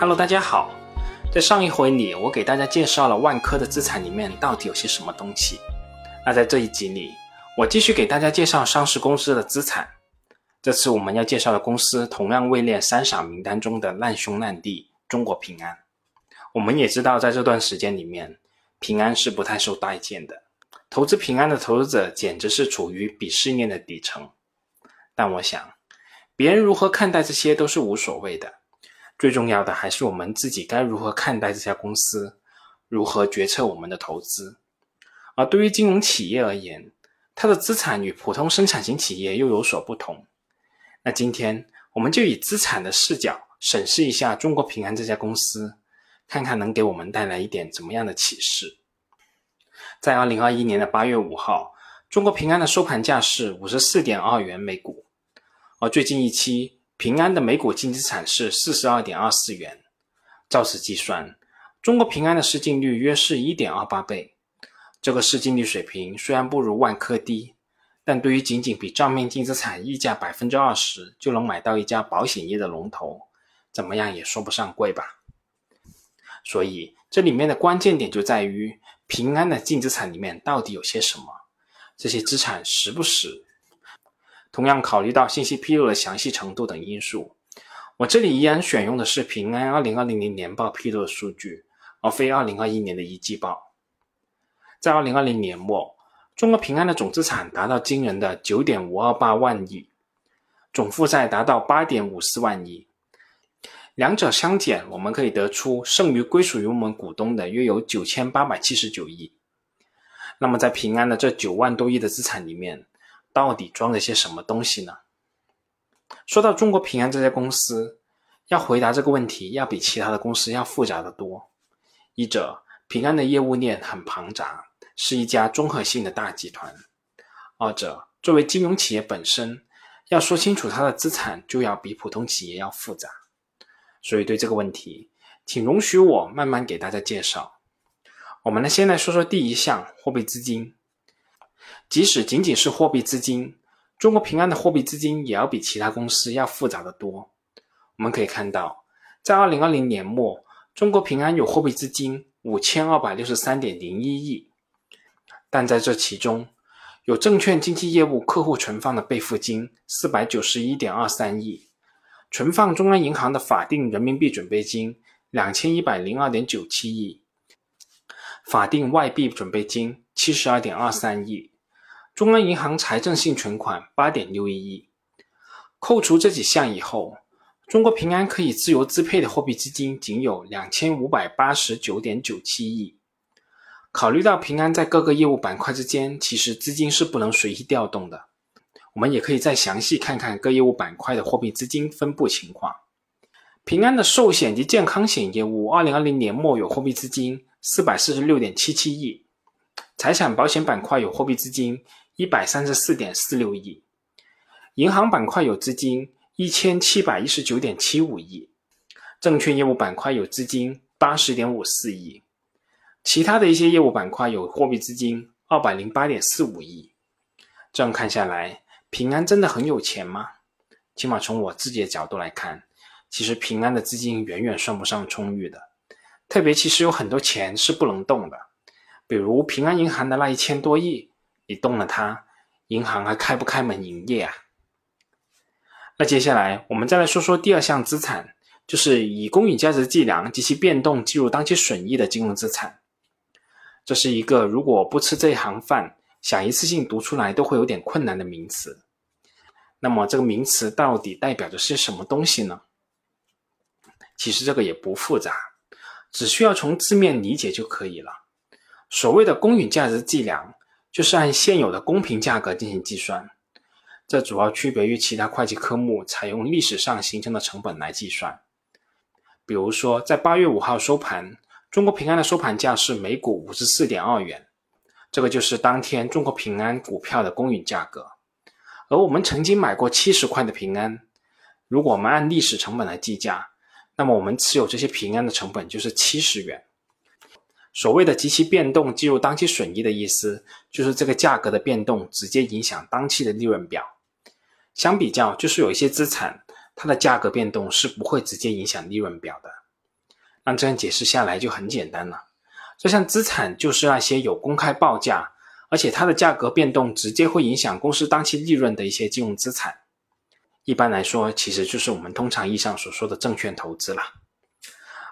Hello，大家好。在上一回里，我给大家介绍了万科的资产里面到底有些什么东西。那在这一集里，我继续给大家介绍上市公司的资产。这次我们要介绍的公司同样位列三傻名单中的烂兄烂弟——中国平安。我们也知道，在这段时间里面，平安是不太受待见的。投资平安的投资者简直是处于鄙视链的底层。但我想，别人如何看待这些都是无所谓的。最重要的还是我们自己该如何看待这家公司，如何决策我们的投资。而对于金融企业而言，它的资产与普通生产型企业又有所不同。那今天我们就以资产的视角审视一下中国平安这家公司，看看能给我们带来一点怎么样的启示。在二零二一年的八月五号，中国平安的收盘价是五十四点二元每股，而最近一期。平安的每股净资产是四十二点二四元，照此计算，中国平安的市净率约是一点二八倍。这个市净率水平虽然不如万科低，但对于仅仅比账面净资产溢价百分之二十就能买到一家保险业的龙头，怎么样也说不上贵吧。所以这里面的关键点就在于平安的净资产里面到底有些什么，这些资产实不实？同样考虑到信息披露的详细程度等因素，我这里依然选用的是平安二零二零年年报披露的数据，而非二零二一年的一季报。在二零二零年末，中国平安的总资产达到惊人的九点五二八万亿，总负债达到八点五四万亿，两者相减，我们可以得出剩余归属于我们股东的约有九千八百七十九亿。那么在平安的这九万多亿的资产里面，到底装了些什么东西呢？说到中国平安这家公司，要回答这个问题，要比其他的公司要复杂的多。一者，平安的业务链很庞杂，是一家综合性的大集团；二者，作为金融企业本身，要说清楚它的资产，就要比普通企业要复杂。所以，对这个问题，请容许我慢慢给大家介绍。我们呢，先来说说第一项货币资金。即使仅仅是货币资金，中国平安的货币资金也要比其他公司要复杂的多。我们可以看到，在二零二零年末，中国平安有货币资金五千二百六十三点零一亿，但在这其中，有证券经纪业务客户存放的备付金四百九十一点二三亿，存放中央银行的法定人民币准备金两千一百零二点九七亿，法定外币准备金七十二点二三亿。中央银行财政性存款八点六一亿，扣除这几项以后，中国平安可以自由支配的货币资金仅有两千五百八十九点九七亿。考虑到平安在各个业务板块之间其实资金是不能随意调动的，我们也可以再详细看看各业务板块的货币资金分布情况。平安的寿险及健康险业务，二零二零年末有货币资金四百四十六点七七亿，财产保险板块有货币资金。一百三十四点四六亿，银行板块有资金一千七百一十九点七五亿，证券业务板块有资金八十点五四亿，其他的一些业务板块有货币资金二百零八点四五亿。这样看下来，平安真的很有钱吗？起码从我自己的角度来看，其实平安的资金远远算不上充裕的，特别其实有很多钱是不能动的，比如平安银行的那一千多亿。你动了它，银行还开不开门营业啊？那接下来我们再来说说第二项资产，就是以公允价值计量及其变动计入当期损益的金融资产。这是一个如果不吃这一行饭，想一次性读出来都会有点困难的名词。那么这个名词到底代表着些什么东西呢？其实这个也不复杂，只需要从字面理解就可以了。所谓的公允价值计量。就是按现有的公平价格进行计算，这主要区别于其他会计科目采用历史上形成的成本来计算。比如说，在八月五号收盘，中国平安的收盘价是每股五十四点二元，这个就是当天中国平安股票的公允价格。而我们曾经买过七十块的平安，如果我们按历史成本来计价，那么我们持有这些平安的成本就是七十元。所谓的及其变动计入当期损益的意思，就是这个价格的变动直接影响当期的利润表。相比较，就是有一些资产，它的价格变动是不会直接影响利润表的。那这样解释下来就很简单了。这项资产就是那些有公开报价，而且它的价格变动直接会影响公司当期利润的一些金融资产。一般来说，其实就是我们通常意义上所说的证券投资了。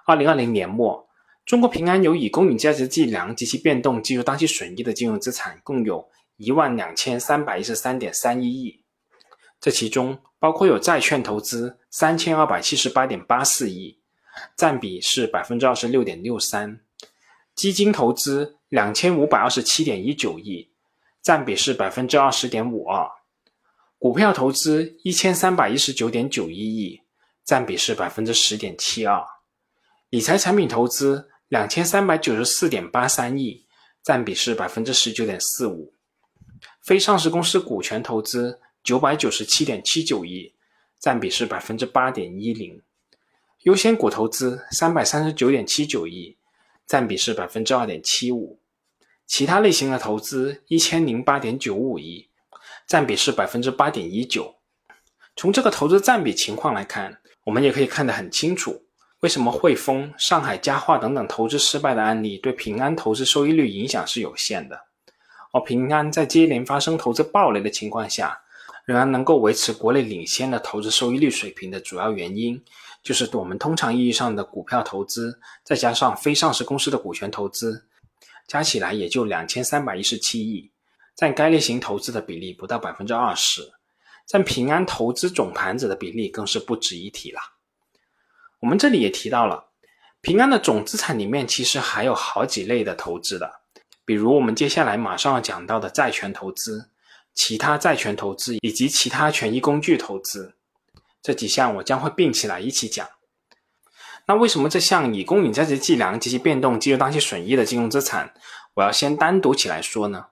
二零二零年末，中国平安有以公允价值计量及其变动计入当期损益的金融资产共有一万两千三百一十三点三一亿，这其中包括有债券投资三千二百七十八点八四亿，占比是百分之二十六点六三；基金投资两千五百二十七点一九亿，占比是百分之二十点五二。股票投资一千三百一十九点九一亿，占比是百分之十点七二；理财产品投资两千三百九十四点八三亿，占比是百分之十九点四五；非上市公司股权投资九百九十七点七九亿，占比是百分之八点一零；优先股投资三百三十九点七九亿，占比是百分之二点七五；其他类型的投资一千零八点九五亿。占比是百分之八点一九。从这个投资占比情况来看，我们也可以看得很清楚，为什么汇丰、上海家化等等投资失败的案例对平安投资收益率影响是有限的，而平安在接连发生投资暴雷的情况下，仍然能够维持国内领先的投资收益率水平的主要原因，就是我们通常意义上的股票投资，再加上非上市公司的股权投资，加起来也就两千三百一十七亿。占该类型投资的比例不到百分之二十，占平安投资总盘子的比例更是不值一提了。我们这里也提到了，平安的总资产里面其实还有好几类的投资的，比如我们接下来马上要讲到的债权投资、其他债权投资以及其他权益工具投资这几项，我将会并起来一起讲。那为什么这项以公允价值计量及其变动计入当期损益的金融资产，我要先单独起来说呢？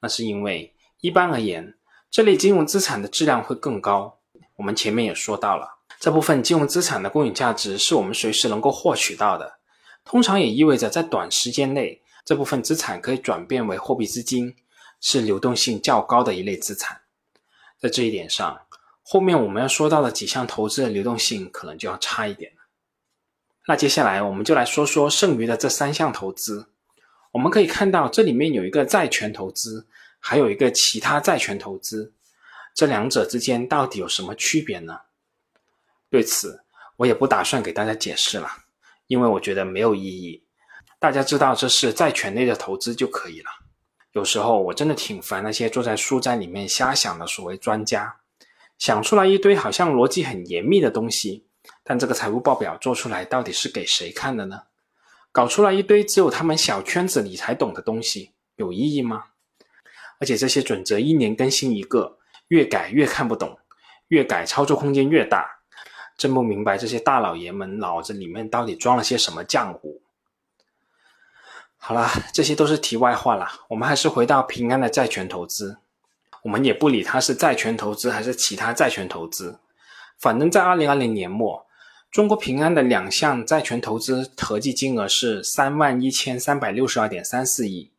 那是因为，一般而言，这类金融资产的质量会更高。我们前面也说到了，这部分金融资产的公允价值是我们随时能够获取到的，通常也意味着在短时间内，这部分资产可以转变为货币资金，是流动性较高的一类资产。在这一点上，后面我们要说到的几项投资的流动性可能就要差一点了。那接下来我们就来说说剩余的这三项投资。我们可以看到，这里面有一个债权投资，还有一个其他债权投资，这两者之间到底有什么区别呢？对此，我也不打算给大家解释了，因为我觉得没有意义。大家知道这是债权类的投资就可以了。有时候我真的挺烦那些坐在书斋里面瞎想的所谓专家，想出来一堆好像逻辑很严密的东西，但这个财务报表做出来到底是给谁看的呢？搞出来一堆只有他们小圈子里才懂的东西，有意义吗？而且这些准则一年更新一个，越改越看不懂，越改操作空间越大，真不明白这些大老爷们脑子里面到底装了些什么浆糊。好了，这些都是题外话了，我们还是回到平安的债权投资，我们也不理它是债权投资还是其他债权投资，反正在二零二零年末。中国平安的两项债权投资合计金额是三万一千三百六十二点三四亿，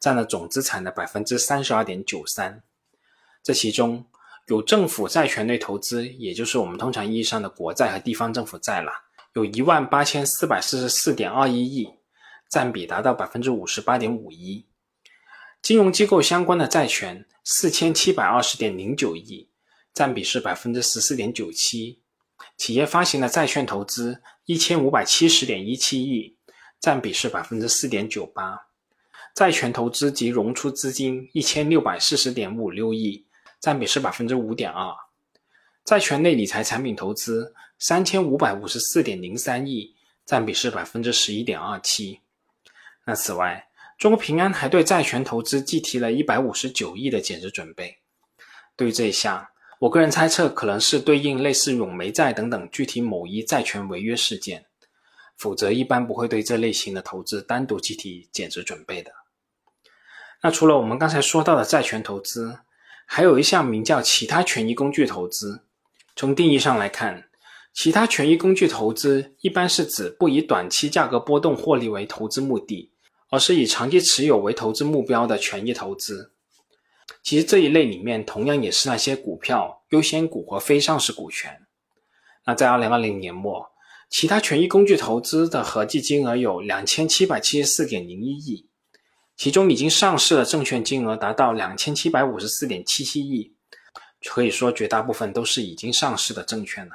占了总资产的百分之三十二点九三。这其中有政府债权类投资，也就是我们通常意义上的国债和地方政府债了，有一万八千四百四十四点二一亿，占比达到百分之五十八点五一。金融机构相关的债权四千七百二十点零九亿，占比是百分之十四点九七。企业发行的债券投资一千五百七十点一七亿，占比是百分之四点九八；债权投资及融出资金一千六百四十点五六亿，占比是百分之五点二；债权类理财产品投资三千五百五十四点零三亿，占比是百分之十一点二七。那此外，中国平安还对债权投资计提了一百五十九亿的减值准备。对于这一项，我个人猜测，可能是对应类似永煤债等等具体某一债权违约事件，否则一般不会对这类型的投资单独计提减值准备的。那除了我们刚才说到的债权投资，还有一项名叫其他权益工具投资。从定义上来看，其他权益工具投资一般是指不以短期价格波动获利为投资目的，而是以长期持有为投资目标的权益投资。其实这一类里面同样也是那些股票、优先股和非上市股权。那在二零二零年末，其他权益工具投资的合计金额有两千七百七十四点零一亿，其中已经上市的证券金额达到两千七百五十四点七七亿，可以说绝大部分都是已经上市的证券了。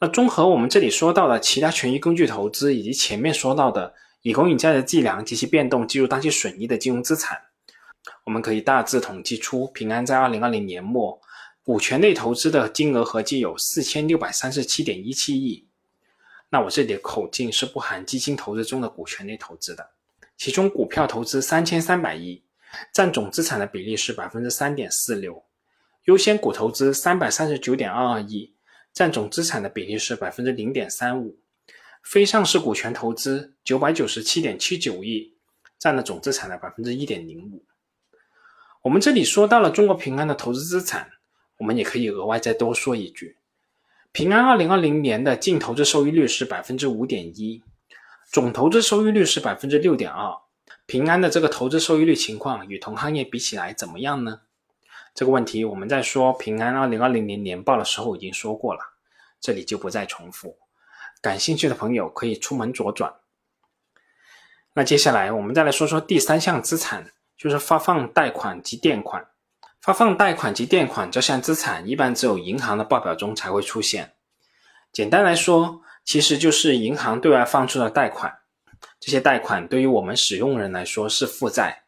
那综合我们这里说到的其他权益工具投资，以及前面说到的以公允价值计量及其变动计入当期损益的金融资产，我们可以大致统计出平安在二零二零年末股权类投资的金额合计有四千六百三十七点一七亿。那我这里的口径是不含基金投资中的股权类投资的，其中股票投资三千三百亿，占总资产的比例是百分之三点四六；优先股投资三百三十九点二二亿，占总资产的比例是百分之零点三五；非上市股权投资九百九十七点七九亿，占了总资产的百分之一点零五。我们这里说到了中国平安的投资资产，我们也可以额外再多说一句。平安二零二零年的净投资收益率是百分之五点一，总投资收益率是百分之六点二。平安的这个投资收益率情况与同行业比起来怎么样呢？这个问题我们在说平安二零二零年年报的时候已经说过了，这里就不再重复。感兴趣的朋友可以出门左转。那接下来我们再来说说第三项资产，就是发放贷款及垫款。发放贷款及垫款这项资产，一般只有银行的报表中才会出现。简单来说，其实就是银行对外放出的贷款。这些贷款对于我们使用人来说是负债，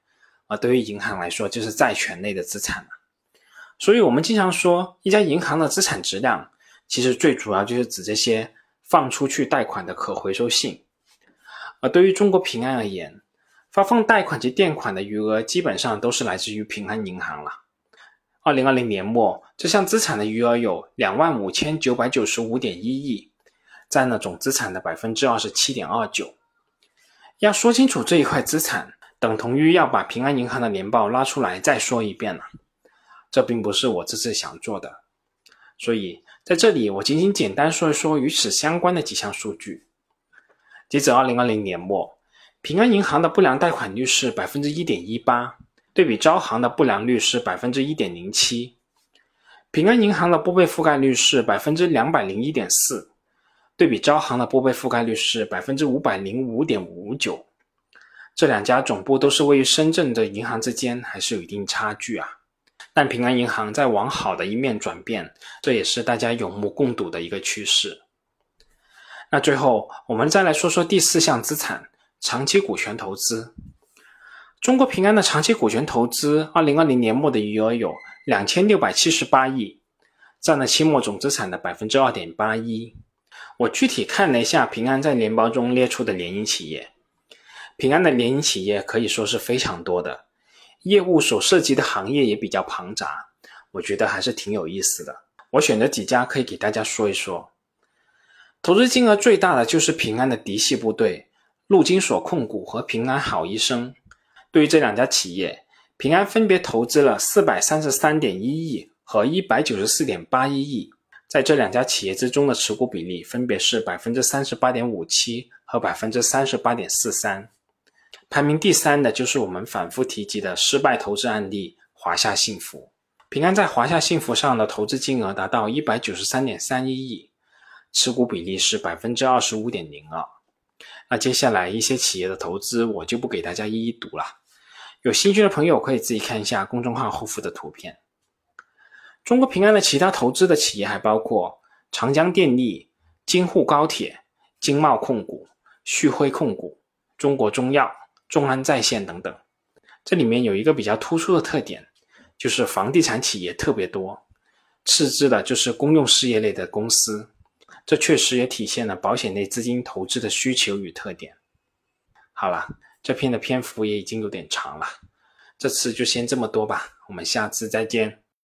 而对于银行来说就是债权类的资产了所以，我们经常说一家银行的资产质量，其实最主要就是指这些放出去贷款的可回收性。而对于中国平安而言，发放贷款及垫款的余额基本上都是来自于平安银行了。二零二零年末，这项资产的余额有两万五千九百九十五点一亿，占了总资产的百分之二十七点二九。要说清楚这一块资产，等同于要把平安银行的年报拉出来再说一遍了。这并不是我这次想做的，所以在这里我仅仅简单说一说与此相关的几项数据。截止二零二零年末，平安银行的不良贷款率是百分之一点一八。对比招行的不良率是百分之一点零七，平安银行的拨备覆盖率是百分之两百零一点四，对比招行的拨备覆盖率是百分之五百零五点五九。这两家总部都是位于深圳的银行之间还是有一定差距啊。但平安银行在往好的一面转变，这也是大家有目共睹的一个趋势。那最后我们再来说说第四项资产——长期股权投资。中国平安的长期股权投资，二零二零年末的余额有两千六百七十八亿，占了期末总资产的百分之二点八一。我具体看了一下平安在年报中列出的联营企业，平安的联营企业可以说是非常多的，业务所涉及的行业也比较庞杂，我觉得还是挺有意思的。我选择几家可以给大家说一说。投资金额最大的就是平安的嫡系部队陆金所控股和平安好医生。对于这两家企业，平安分别投资了四百三十三点一亿和一百九十四点八一亿，在这两家企业之中的持股比例分别是百分之三十八点五七和百分之三十八点四三。排名第三的就是我们反复提及的失败投资案例华夏幸福。平安在华夏幸福上的投资金额达到一百九十三点三一亿，持股比例是百分之二十五点零二。那接下来一些企业的投资我就不给大家一一读了。有兴趣的朋友可以自己看一下公众号后附的图片。中国平安的其他投资的企业还包括长江电力、京沪高铁、经贸控股、旭辉控股、中国中药、中安在线等等。这里面有一个比较突出的特点，就是房地产企业特别多，次之的就是公用事业类的公司。这确实也体现了保险类资金投资的需求与特点。好了。这篇的篇幅也已经有点长了，这次就先这么多吧，我们下次再见。